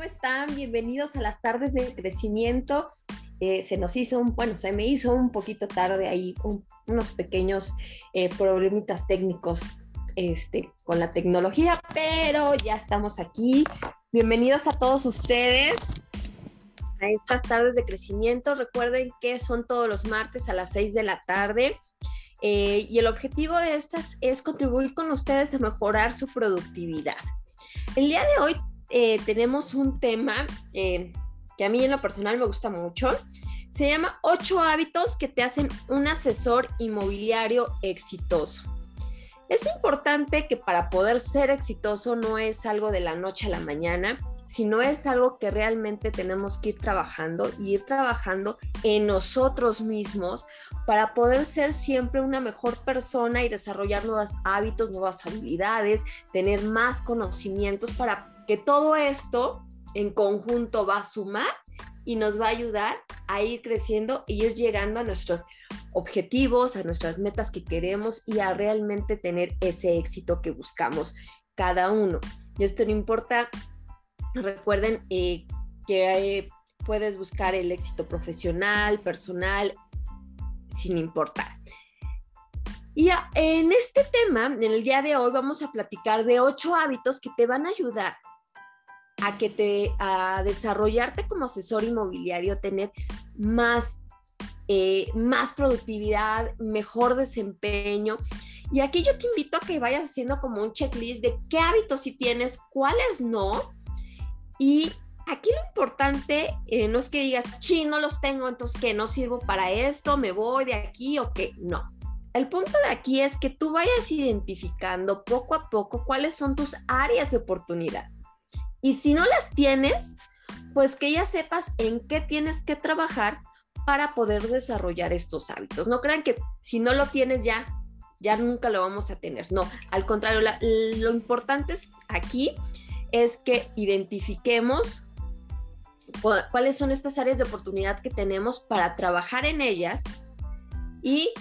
¿cómo están? Bienvenidos a las tardes de crecimiento. Eh, se nos hizo un, bueno, se me hizo un poquito tarde ahí, unos pequeños eh, problemitas técnicos este, con la tecnología, pero ya estamos aquí. Bienvenidos a todos ustedes a estas tardes de crecimiento. Recuerden que son todos los martes a las 6 de la tarde. Eh, y el objetivo de estas es contribuir con ustedes a mejorar su productividad. El día de hoy eh, tenemos un tema eh, que a mí en lo personal me gusta mucho. Se llama ocho hábitos que te hacen un asesor inmobiliario exitoso. Es importante que para poder ser exitoso no es algo de la noche a la mañana, sino es algo que realmente tenemos que ir trabajando y ir trabajando en nosotros mismos para poder ser siempre una mejor persona y desarrollar nuevos hábitos, nuevas habilidades, tener más conocimientos para que todo esto en conjunto va a sumar y nos va a ayudar a ir creciendo e ir llegando a nuestros objetivos, a nuestras metas que queremos y a realmente tener ese éxito que buscamos cada uno. Y esto no importa, recuerden eh, que eh, puedes buscar el éxito profesional, personal, sin importar. Y en este tema, en el día de hoy, vamos a platicar de ocho hábitos que te van a ayudar a que te a desarrollarte como asesor inmobiliario, tener más, eh, más productividad, mejor desempeño. Y aquí yo te invito a que vayas haciendo como un checklist de qué hábitos sí tienes, cuáles no. Y aquí lo importante eh, no es que digas, sí, no los tengo, entonces que no sirvo para esto, me voy de aquí o qué. No. El punto de aquí es que tú vayas identificando poco a poco cuáles son tus áreas de oportunidad. Y si no las tienes, pues que ya sepas en qué tienes que trabajar para poder desarrollar estos hábitos. No crean que si no lo tienes ya, ya nunca lo vamos a tener. No, al contrario, lo importante es aquí es que identifiquemos cuáles son estas áreas de oportunidad que tenemos para trabajar en ellas y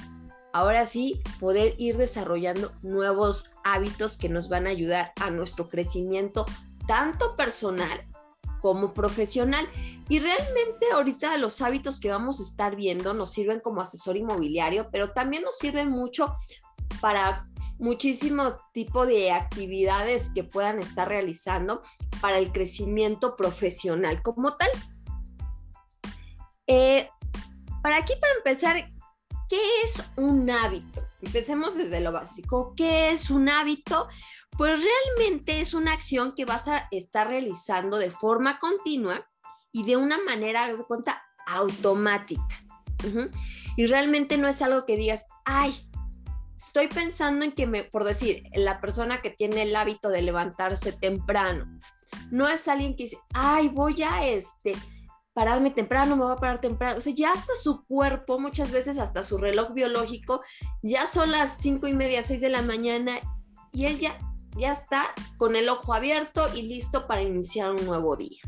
ahora sí poder ir desarrollando nuevos hábitos que nos van a ayudar a nuestro crecimiento tanto personal como profesional. Y realmente ahorita los hábitos que vamos a estar viendo nos sirven como asesor inmobiliario, pero también nos sirven mucho para muchísimo tipo de actividades que puedan estar realizando para el crecimiento profesional como tal. Eh, para aquí, para empezar, ¿qué es un hábito? Empecemos desde lo básico. ¿Qué es un hábito? Pues realmente es una acción que vas a estar realizando de forma continua y de una manera, de cuenta, automática. Y realmente no es algo que digas, ay, estoy pensando en que me, por decir, la persona que tiene el hábito de levantarse temprano, no es alguien que dice, ay, voy a este, pararme temprano, me voy a parar temprano. O sea, ya hasta su cuerpo, muchas veces hasta su reloj biológico, ya son las cinco y media, seis de la mañana y él ya está con el ojo abierto y listo para iniciar un nuevo día.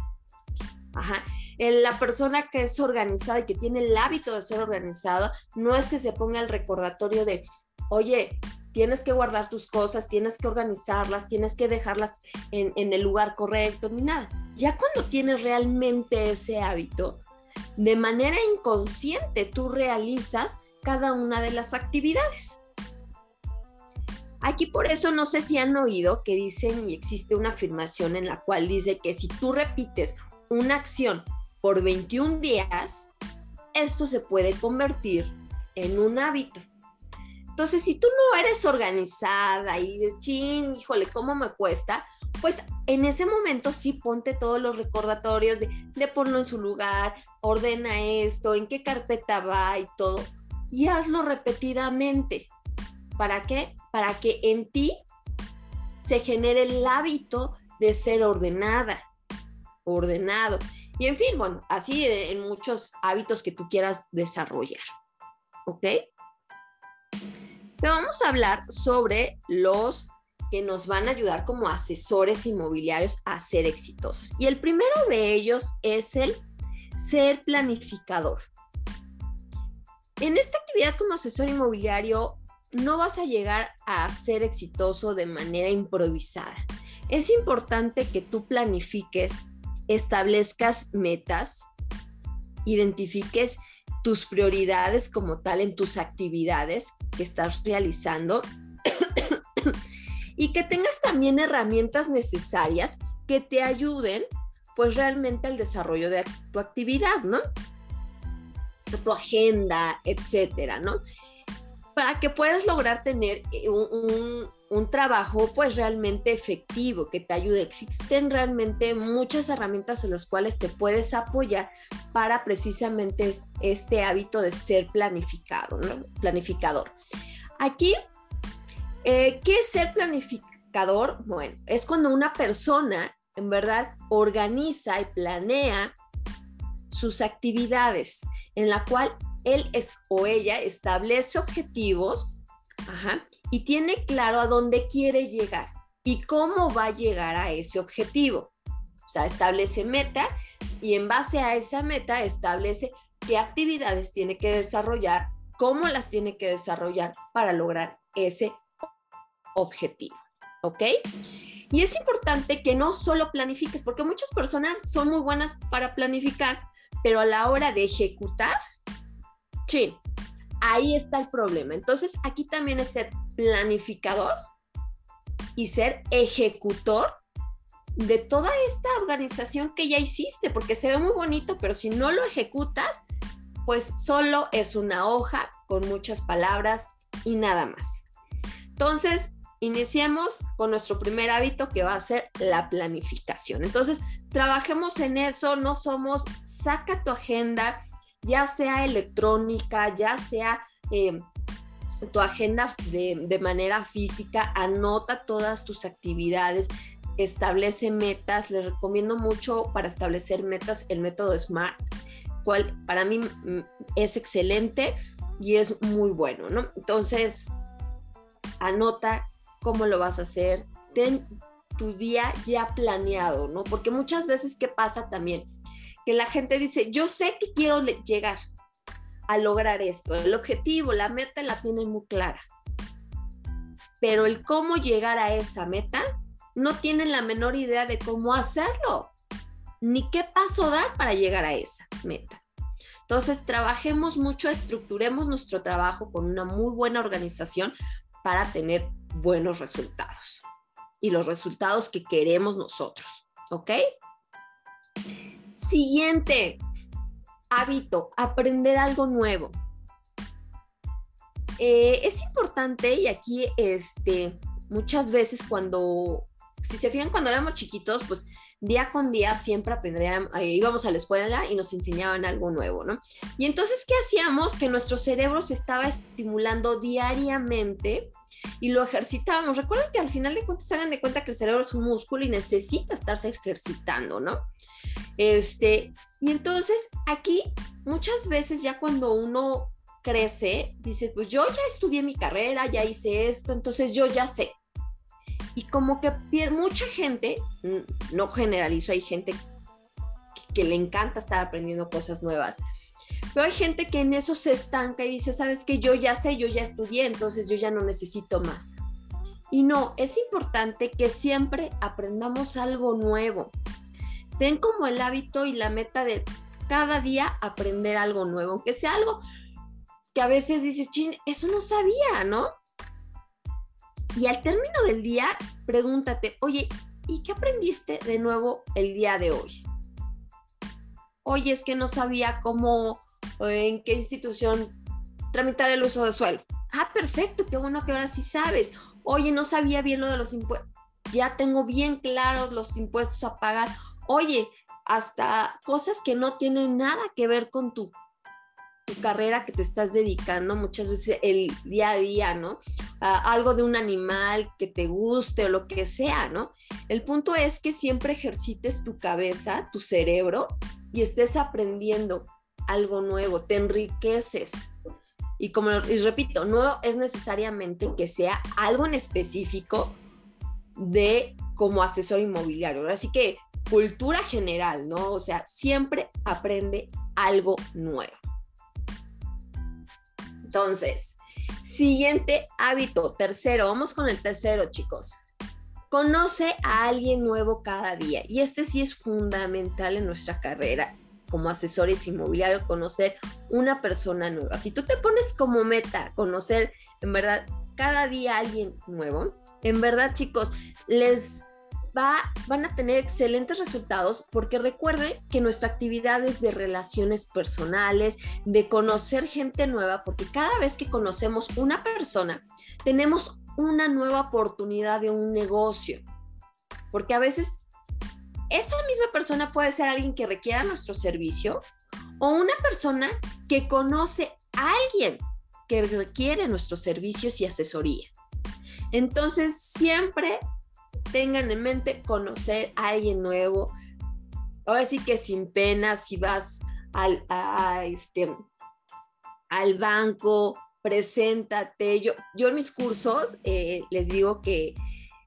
Ajá. La persona que es organizada y que tiene el hábito de ser organizado, no es que se ponga el recordatorio de, oye, tienes que guardar tus cosas, tienes que organizarlas, tienes que dejarlas en, el lugar correcto, ni nada. Ya cuando tienes realmente ese hábito, de manera inconsciente tú realizas cada una de las actividades. Aquí por eso no sé si han oído que dicen y existe una afirmación en la cual dice que si tú repites una acción por 21 días, esto se puede convertir en un hábito. Entonces, si tú no eres organizada y dices, chin, híjole, ¿cómo me cuesta? Pues en ese momento sí ponte todos los recordatorios de, de ponlo en su lugar, ordena esto, en qué carpeta va y todo, y hazlo repetidamente. ¿Para qué? Para que en ti se genere el hábito de ser ordenada, ordenado. Y en fin, bueno, así en muchos hábitos que tú quieras desarrollar. ¿Ok? Pero vamos a hablar sobre los que nos van a ayudar como asesores inmobiliarios a ser exitosos. Y el primero de ellos es el ser planificador. En esta actividad como asesor inmobiliario no vas a llegar a ser exitoso de manera improvisada. Es importante que tú planifiques establezcas metas, identifiques tus prioridades como tal en tus actividades que estás realizando y que tengas también herramientas necesarias que te ayuden pues realmente al desarrollo de tu actividad, ¿no? Tu agenda, etcétera, ¿no? Para que puedas lograr tener eh, un, un trabajo pues realmente efectivo que te ayude. Existen realmente muchas herramientas en las cuales te puedes apoyar para precisamente este hábito de ser planificado, planificador. Aquí, eh, ¿qué es ser planificador? Bueno, es cuando una persona en verdad organiza y planea sus actividades, en la cual él o ella establece objetivos Ajá y tiene claro a dónde quiere llegar y cómo va a llegar a ese objetivo. O sea, establece meta y en base a esa meta establece qué actividades tiene que desarrollar, cómo las tiene que desarrollar para lograr ese objetivo. ¿Ok? Y es importante que no solo planifiques, porque muchas personas son muy buenas para planificar, pero a la hora de ejecutar, sí, ahí está el problema. Entonces, aquí también es planificador y ser ejecutor de toda esta organización que ya hiciste, porque se ve muy bonito, pero si no lo ejecutas, pues solo es una hoja con muchas palabras y nada más. Entonces, iniciemos con nuestro primer hábito que va a ser la planificación. Entonces, trabajemos en eso, no somos, saca tu agenda, ya sea electrónica, ya sea eh, tu agenda de, manera física, anota todas tus actividades, establece metas. Les recomiendo mucho para establecer metas el método SMART, cual para mí mm, es excelente y es muy bueno, ¿no? Entonces, anota cómo lo vas a hacer, ten tu día ya planeado, ¿no? Porque muchas veces, ¿qué pasa también? Que la gente dice, yo sé que quiero llegar, a lograr esto. El objetivo, la meta la tienen muy clara. Pero el cómo llegar a esa meta, no tienen la menor idea de cómo hacerlo, ni qué paso dar para llegar a esa meta. Entonces, trabajemos mucho, estructuremos nuestro trabajo con una muy buena organización para tener buenos resultados y los resultados que queremos nosotros. ¿Ok? Siguiente, hábito, aprender algo nuevo. Eh, es importante y aquí este, muchas veces cuando, si se fijan cuando éramos chiquitos, pues día con día siempre aprendíamos, eh, íbamos a la escuela y nos enseñaban algo nuevo, ¿no? Y entonces, ¿qué hacíamos? Que nuestro cerebro se estaba estimulando diariamente y lo ejercitábamos. Recuerden que al final de cuentas hagan de cuenta que el cerebro es un músculo y necesita estarse ejercitando, ¿no? Este, y entonces aquí muchas veces ya cuando uno crece, dice, pues yo ya estudié mi carrera, ya hice esto, entonces yo ya sé. Y como que mucha gente, no generalizo, hay gente que le encanta estar aprendiendo cosas nuevas, pero hay gente que en eso se estanca y dice, sabes que yo ya sé, yo ya estudié, entonces yo ya no necesito más. Y no, es importante que siempre aprendamos algo nuevo. Ten como el hábito y la meta de cada día aprender algo nuevo, aunque sea algo que a veces dices, chin, eso no sabía, ¿no? Y al término del día, pregúntate, oye, ¿y qué aprendiste de nuevo el día de hoy? Oye, es que no sabía cómo en qué institución tramitar el uso de suelo. Ah, perfecto, qué bueno que ahora sí sabes. Oye, no sabía bien lo de los impuestos. Ya tengo bien claros los impuestos a pagar. Oye, hasta cosas que no tienen nada que ver con tu, tu carrera que te estás dedicando, muchas veces el día a día, ¿no? algo de un animal que te guste o lo que sea, ¿no? El punto es que siempre ejercites tu cabeza, tu cerebro y estés aprendiendo algo nuevo, te enriqueces. Y como repito, no es necesariamente que sea algo en específico de como asesor inmobiliario. Así que cultura general, ¿no? O sea, siempre aprende algo nuevo. Entonces, siguiente hábito, tercero, vamos con el tercero, chicos. Conoce a alguien nuevo cada día y este sí es fundamental en nuestra carrera como asesores inmobiliarios, conocer una persona nueva. Si tú te pones como meta conocer en verdad cada día alguien nuevo, en verdad chicos, les va, van a tener excelentes resultados porque recuerde que nuestra actividad es de relaciones personales, de conocer gente nueva, porque cada vez que conocemos una persona, tenemos una nueva oportunidad de un negocio. Porque a veces esa misma persona puede ser alguien que requiera nuestro servicio o una persona que conoce a alguien que requiere nuestros servicios y asesoría. Entonces, siempre tengan en mente conocer a alguien nuevo. Ahora sí que sin pena, si vas al, este, al banco, preséntate. Yo, yo en mis cursos eh, les digo que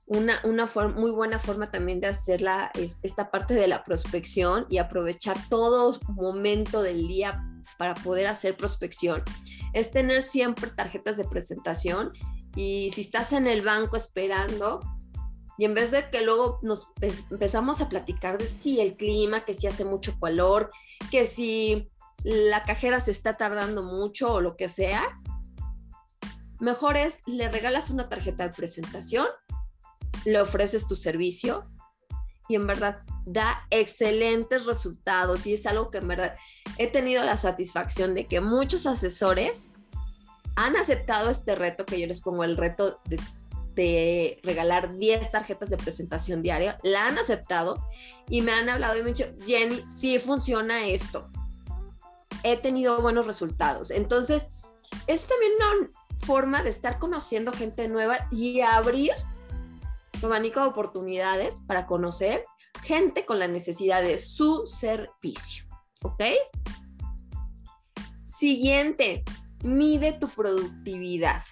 una, una muy buena forma también de hacer la, esta parte de la prospección y aprovechar todo momento del día para poder hacer prospección es tener siempre tarjetas de presentación y si estás en el banco esperando y en vez de que luego nos empezamos a platicar de si el clima, que si hace mucho calor, que si la cajera se está tardando mucho o lo que sea, mejor es le regalas una tarjeta de presentación, le ofreces tu servicio y en verdad da excelentes resultados y es algo que en verdad he tenido la satisfacción de que muchos asesores han aceptado este reto que yo les pongo, el reto de, regalar 10 tarjetas de presentación diaria, la han aceptado y me han hablado y me han dicho, Jenny, sí funciona esto. He tenido buenos resultados. Entonces, es también una forma de estar conociendo gente nueva y abrir abanico de oportunidades para conocer gente con la necesidad de su servicio. ¿Ok? Siguiente, mide tu productividad.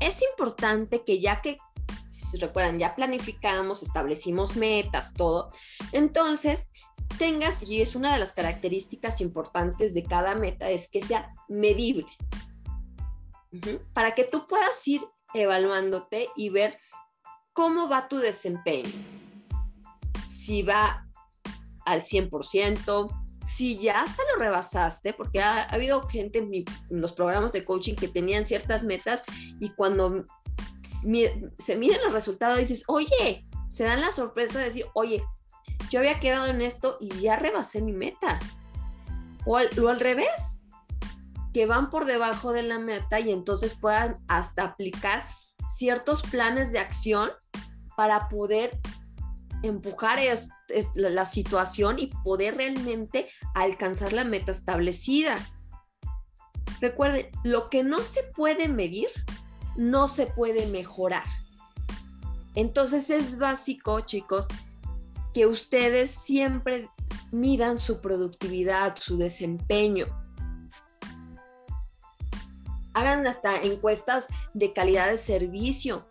Es importante que ya que, si recuerdan, ya planificamos, establecimos metas, todo, entonces tengas, y es una de las características importantes de cada meta, es que sea medible. Para que tú puedas ir evaluándote y ver cómo va tu desempeño. Si va al 100%, si ya hasta lo rebasaste, porque ha, habido gente en, los programas de coaching que tenían ciertas metas y cuando se miden los resultados dices, oye, se dan la sorpresa de decir, oye, yo había quedado en esto y ya rebasé mi meta. O o al revés, que van por debajo de la meta y entonces puedan hasta aplicar ciertos planes de acción para poder empujar la situación y poder realmente alcanzar la meta establecida. Recuerden, lo que no se puede medir, no se puede mejorar. Entonces es básico, chicos, que ustedes siempre midan su productividad, su desempeño. Hagan hasta encuestas de calidad de servicio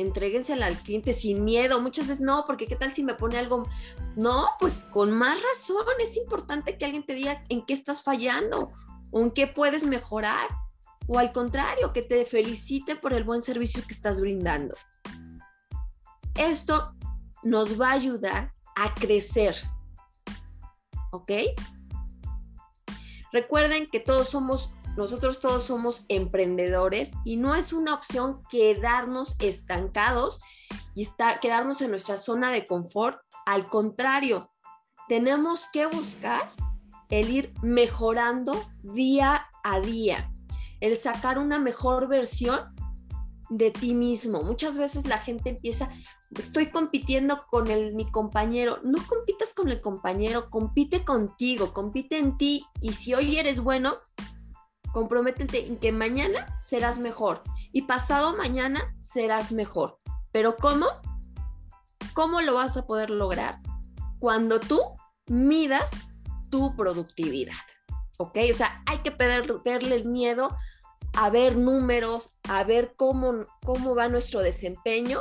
entréguensela al cliente sin miedo. Muchas veces no, porque qué tal si me pone algo. No, pues con más razón es importante que alguien te diga en qué estás fallando o en qué puedes mejorar. O al contrario, que te felicite por el buen servicio que estás brindando. Esto nos va a ayudar a crecer. ¿Ok? Recuerden que todos somos nosotros todos somos emprendedores y no es una opción quedarnos estancados y quedarnos en nuestra zona de confort. Al contrario, tenemos que buscar el ir mejorando día a día, el sacar una mejor versión de ti mismo. Muchas veces la gente empieza, estoy compitiendo con el, mi compañero. No compitas con el compañero, compite contigo, compite en ti y si hoy eres bueno, comprométete en que mañana serás mejor y pasado mañana serás mejor. Pero ¿cómo? ¿Cómo lo vas a poder lograr? Cuando tú midas tu productividad. ¿Ok? O sea, hay que perderle el miedo a ver números, a ver cómo, cómo va nuestro desempeño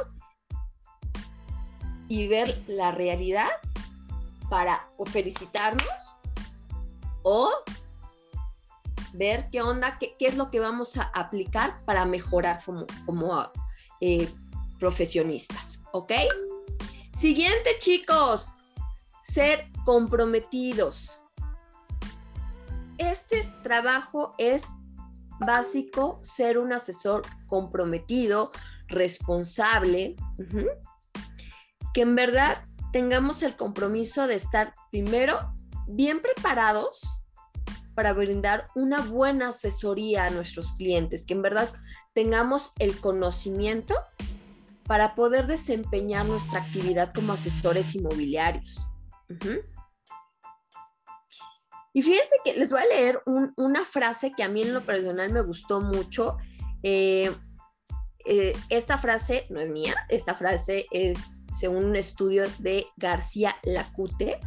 y ver la realidad para o felicitarnos o ver qué onda, qué, es lo que vamos a aplicar para mejorar como, como, eh, profesionistas, ¿ok? Siguiente, chicos, ser comprometidos. Este trabajo es básico, ser un asesor comprometido, responsable, que en verdad tengamos el compromiso de estar primero bien preparados para brindar una buena asesoría a nuestros clientes, que en verdad tengamos el conocimiento para poder desempeñar nuestra actividad como asesores inmobiliarios. Y fíjense que les voy a leer una frase que a mí en lo personal me gustó mucho. Eh, eh, esta frase no es mía, esta frase es según un estudio de García Lacute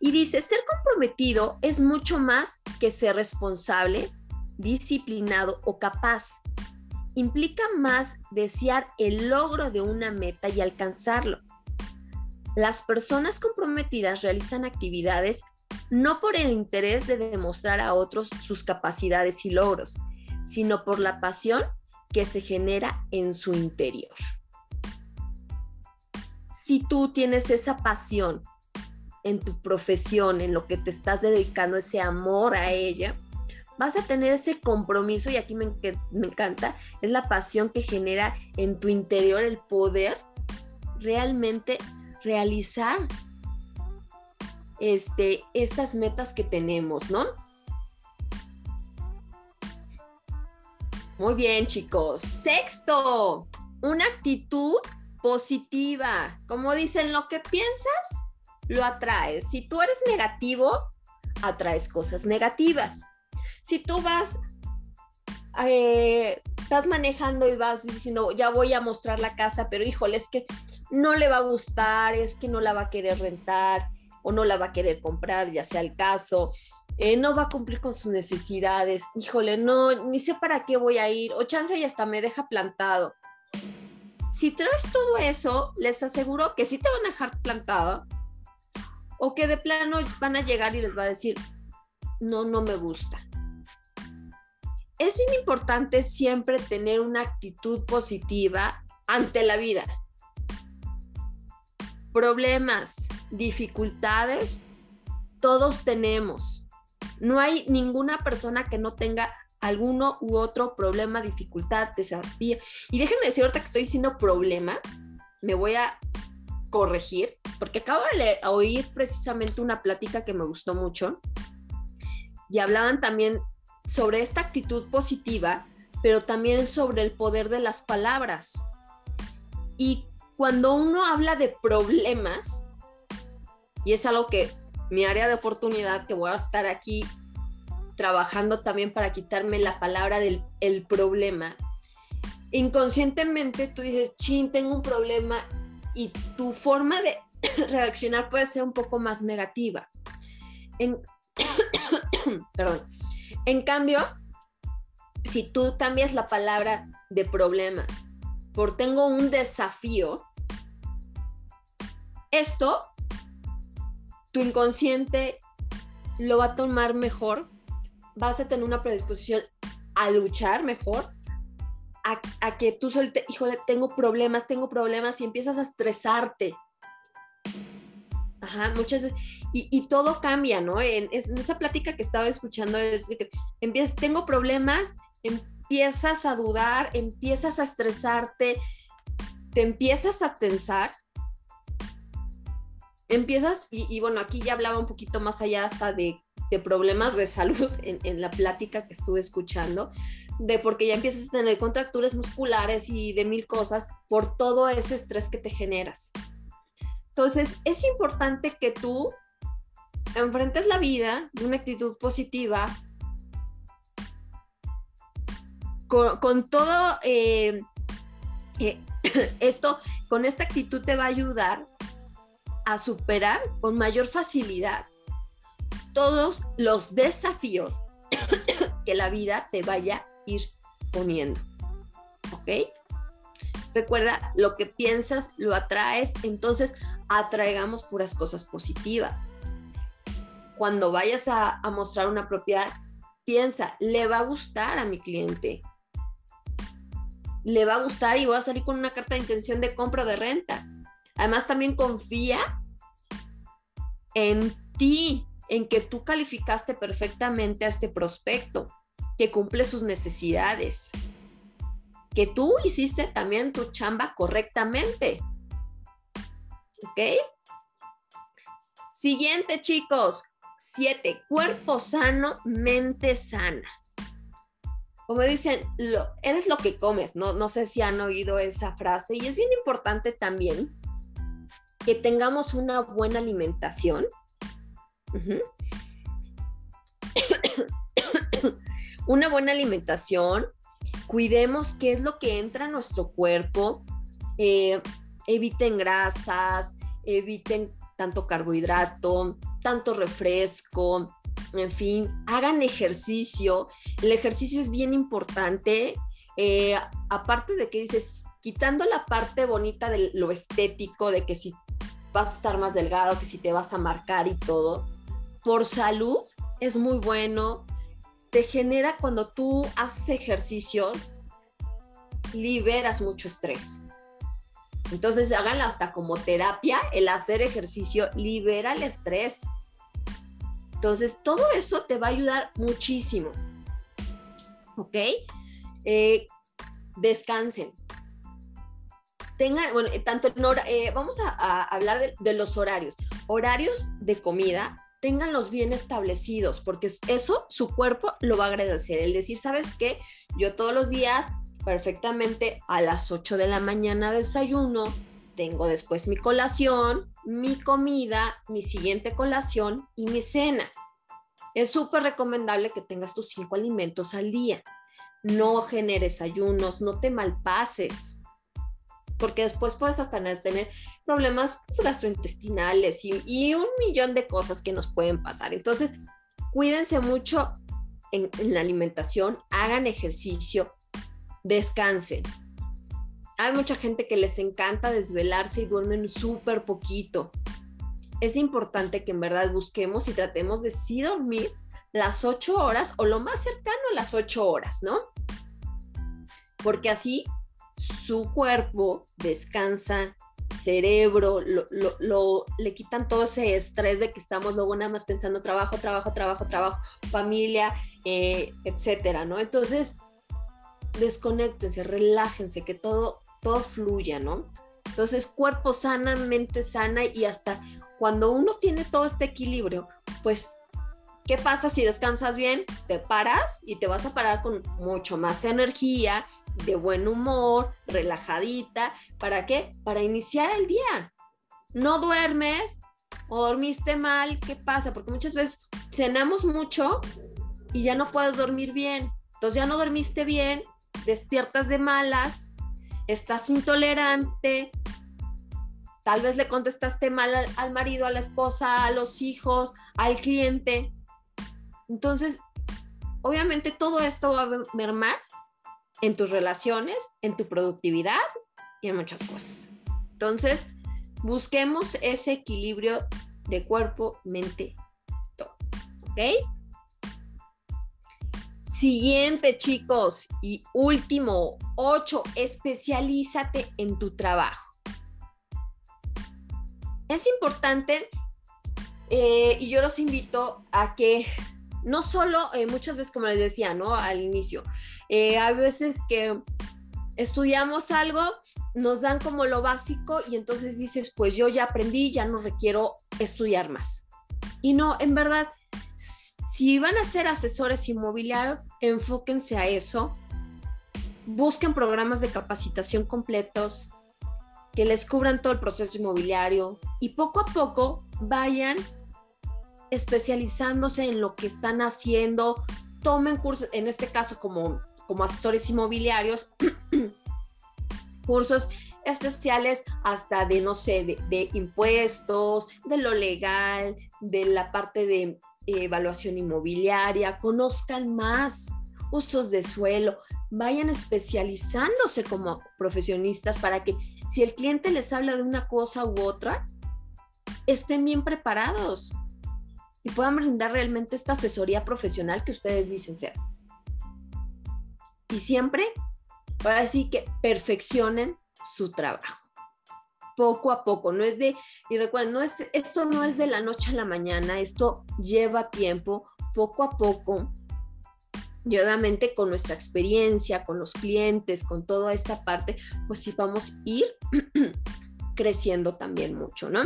y dice, ser comprometido es mucho más que ser responsable, disciplinado o capaz. Implica más desear el logro de una meta y alcanzarlo. Las personas comprometidas realizan actividades no por el interés de demostrar a otros sus capacidades y logros, sino por la pasión que se genera en su interior. Si tú tienes esa pasión en tu profesión, en lo que te estás dedicando, ese amor a ella, vas a tener ese compromiso y aquí me, me encanta, es la pasión que genera en tu interior el poder realmente realizar este, estas metas que tenemos, ¿no? Muy bien, chicos. Sexto, una actitud positiva. Como dicen, lo que piensas, lo atraes. Si tú eres negativo, atraes cosas negativas. Si tú vas, eh, vas manejando y vas diciendo, ya voy a mostrar la casa, pero híjole, es que no le va a gustar, es que no la va a querer rentar o no la va a querer comprar, ya sea el caso, eh, no va a cumplir con sus necesidades, híjole, no, ni sé para qué voy a ir, o chance y hasta me deja plantado. Si traes todo eso, les aseguro que sí te van a dejar plantado o que de plano van a llegar y les va a decir, no, no me gusta. Es bien importante siempre tener una actitud positiva ante la vida problemas, dificultades, todos tenemos. No hay ninguna persona que no tenga alguno u otro problema, dificultad, desafío. Y déjenme decir ahorita que estoy diciendo problema, me voy a corregir, porque acabo de oír precisamente una plática que me gustó mucho y hablaban también sobre esta actitud positiva, pero también sobre el poder de las palabras. Y cuando uno habla de problemas, y es algo que mi área de oportunidad, que voy a estar aquí trabajando también para quitarme la palabra del el problema, inconscientemente tú dices, chin, tengo un problema y tu forma de reaccionar puede ser un poco más negativa. En, perdón. En cambio, si tú cambias la palabra de problema por tengo un desafío, esto tu inconsciente lo va a tomar mejor, vas a tener una predisposición a luchar mejor, a, que tú solo, híjole, tengo problemas, tengo problemas y empiezas a estresarte. Ajá, muchas veces, y, todo cambia, ¿no? En, esa plática que estaba escuchando es que empiezas, tengo problemas, empiezas a dudar, empiezas a estresarte, te empiezas a tensar empiezas, y, bueno, aquí ya hablaba un poquito más allá hasta de, problemas de salud en, la plática que estuve escuchando, de porque ya empiezas a tener contracturas musculares y de mil cosas por todo ese estrés que te generas. Entonces, es importante que tú enfrentes la vida de una actitud positiva, con, todo eh, eh, esto, con esta actitud te va a ayudar a superar con mayor facilidad todos los desafíos que la vida te vaya a ir poniendo. ¿Ok? Recuerda, lo que piensas lo atraes, entonces atraigamos puras cosas positivas. Cuando vayas a, a mostrar una propiedad, piensa, le va a gustar a mi cliente. le va a gustar y va a salir con una carta de intención de compra o de renta. Además, también confía en ti, en que tú calificaste perfectamente a este prospecto, que cumple sus necesidades, que tú hiciste también tu chamba correctamente. ¿Ok? Siguiente, chicos. Siete, cuerpo sano, mente sana. Como dicen, lo, eres lo que comes, ¿no? No sé si han oído esa frase y es bien importante también que tengamos una buena alimentación. una buena alimentación, cuidemos qué es lo que entra a nuestro cuerpo, eh, eviten grasas, eviten tanto carbohidrato, tanto refresco, en fin, hagan ejercicio. El ejercicio es bien importante. Eh, aparte de que dices, quitando la parte bonita de lo estético, de que si vas a estar más delgado, que si te vas a marcar y todo, por salud es muy bueno. Te genera cuando tú haces ejercicio, liberas mucho estrés. Entonces háganlo hasta como terapia, el hacer ejercicio libera el estrés. Entonces todo eso te va a ayudar muchísimo. ¿Ok? Eh, descansen. Tengan, bueno, eh, tanto eh, vamos a, hablar de, de, los horarios. Horarios de comida, tenganlos bien establecidos, porque eso su cuerpo lo va a agradecer. El decir, ¿sabes qué? Yo todos los días perfectamente a las 8 de la mañana desayuno, tengo después mi colación, mi comida, mi siguiente colación y mi cena. Es súper recomendable que tengas tus cinco alimentos al día. No generes ayunos, no te malpases, porque después puedes hasta tener problemas gastrointestinales y, un millón de cosas que nos pueden pasar. Entonces, cuídense mucho en la alimentación, hagan ejercicio, descansen. Hay mucha gente que les encanta desvelarse y duermen súper poquito. Es importante que en verdad busquemos y tratemos de sí dormir las ocho horas o lo más cercano a las ocho horas, ¿no? Porque así su cuerpo descansa, cerebro, lo, le quitan todo ese estrés de que estamos luego nada más pensando trabajo, trabajo, trabajo, trabajo, familia, eh, etcétera, ¿no? Entonces, desconectense, relájense, que todo, todo fluya, ¿no? Entonces, cuerpo sana, mente sana y hasta cuando uno tiene todo este equilibrio, pues, ¿qué pasa si descansas bien? Te paras y te vas a parar con mucho más energía, de buen humor, relajadita. ¿Para qué? Para iniciar el día. No duermes o dormiste mal, ¿qué pasa? Porque muchas veces cenamos mucho y ya no puedes dormir bien. Entonces ya no dormiste bien despiertas de malas, estás intolerante, tal vez le contestaste mal al, marido, a la esposa, a los hijos, al cliente. Entonces, obviamente todo esto va a mermar en tus relaciones, en tu productividad y en muchas cosas. Entonces, busquemos ese equilibrio de cuerpo, mente, todo. ¿Ok? Siguiente, chicos, y último, ocho, especialízate en tu trabajo. Es importante eh, y yo los invito a que no solo, eh, muchas veces como les decía, ¿no? Al inicio, eh, hay veces que estudiamos algo, nos dan como lo básico y entonces dices, pues yo ya aprendí, ya no requiero estudiar más. Y no, en verdad, si van a ser asesores inmobiliarios, enfóquense a eso. Busquen programas de capacitación completos que les cubran todo el proceso inmobiliario y poco a poco vayan especializándose en lo que están haciendo. Tomen cursos, en este caso como, como asesores inmobiliarios, cursos especiales hasta de, no sé, de, impuestos, de lo legal, de la parte de evaluación inmobiliaria, conozcan más usos de suelo, vayan especializándose como profesionistas para que si el cliente les habla de una cosa u otra, estén bien preparados y puedan brindar realmente esta asesoría profesional que ustedes dicen ser. Y siempre Para así que perfeccionen su trabajo. Poco a poco, no es de, y recuerden, no es, esto no es de la noche a la mañana, esto lleva tiempo, poco a poco, y obviamente con nuestra experiencia, con los clientes, con toda esta parte, pues sí vamos a ir creciendo también mucho, ¿no?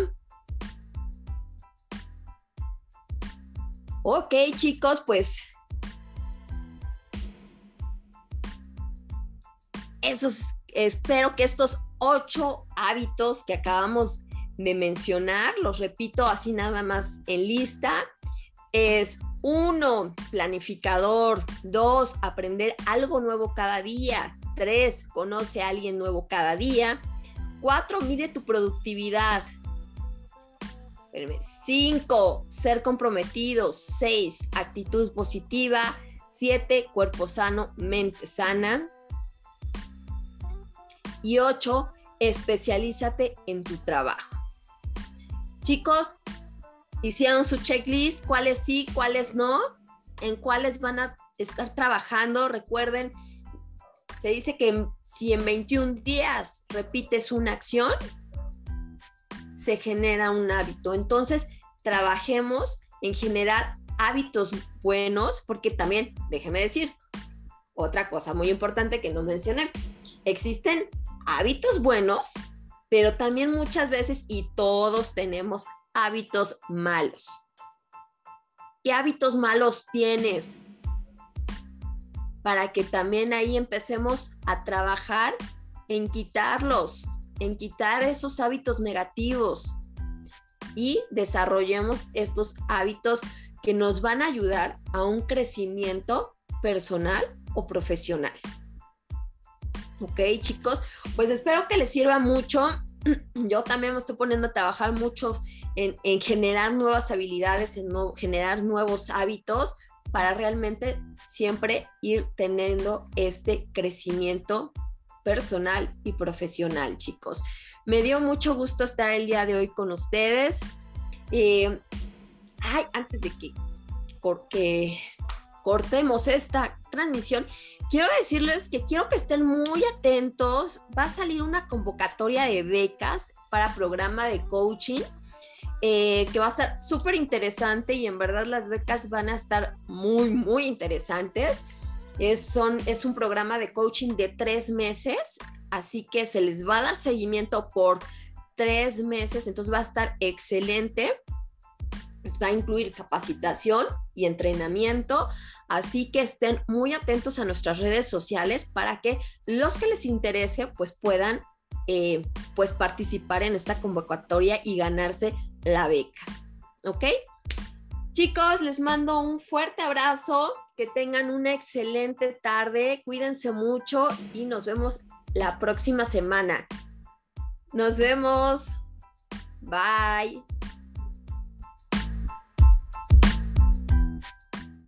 Ok, chicos, pues esos, espero que estos ocho hábitos que acabamos de mencionar, los repito así nada más en lista, es uno, planificador. Dos, aprender algo nuevo cada día. Tres, conoce a alguien nuevo cada día. Cuatro, mide tu productividad. Cinco, ser comprometido. Seis, actitud positiva. Siete, cuerpo sano, mente sana. Y ocho, especialízate en tu trabajo. Chicos, hicieron su checklist, cuáles sí, cuáles no, en cuáles van a estar trabajando. Recuerden, se dice que si en 21 días repites una acción, se genera un hábito. Entonces, trabajemos en generar hábitos buenos, porque también, déjeme decir, otra cosa muy importante que no mencioné, existen hábitos buenos, pero también muchas veces, y todos tenemos hábitos malos. ¿Qué hábitos malos tienes? Para que también ahí empecemos a trabajar en quitarlos, en quitar esos hábitos negativos y desarrollemos estos hábitos que nos van a ayudar a un crecimiento personal o profesional. Ok, chicos, pues espero que les sirva mucho. Yo también me estoy poniendo a trabajar mucho en, generar nuevas habilidades, en generar nuevos hábitos para realmente siempre ir teniendo este crecimiento personal y profesional, chicos. Me dio mucho gusto estar el día de hoy con ustedes. Eh, ay, antes de que, porque cortemos esta transmisión, quiero decirles que quiero que estén muy atentos. Va a salir una convocatoria de becas para programa de coaching eh, que va a estar súper interesante y en verdad las becas van a estar muy, muy interesantes. Es, son, es un programa de coaching de tres meses, así que se les va a dar seguimiento por tres meses, entonces va a estar excelente. Va a incluir capacitación y entrenamiento, así que estén muy atentos a nuestras redes sociales para que los que les interese pues puedan eh, pues participar en esta convocatoria y ganarse la becas. ¿Ok? Chicos, les mando un fuerte abrazo, que tengan una excelente tarde, cuídense mucho y nos vemos la próxima semana. Nos vemos. Bye.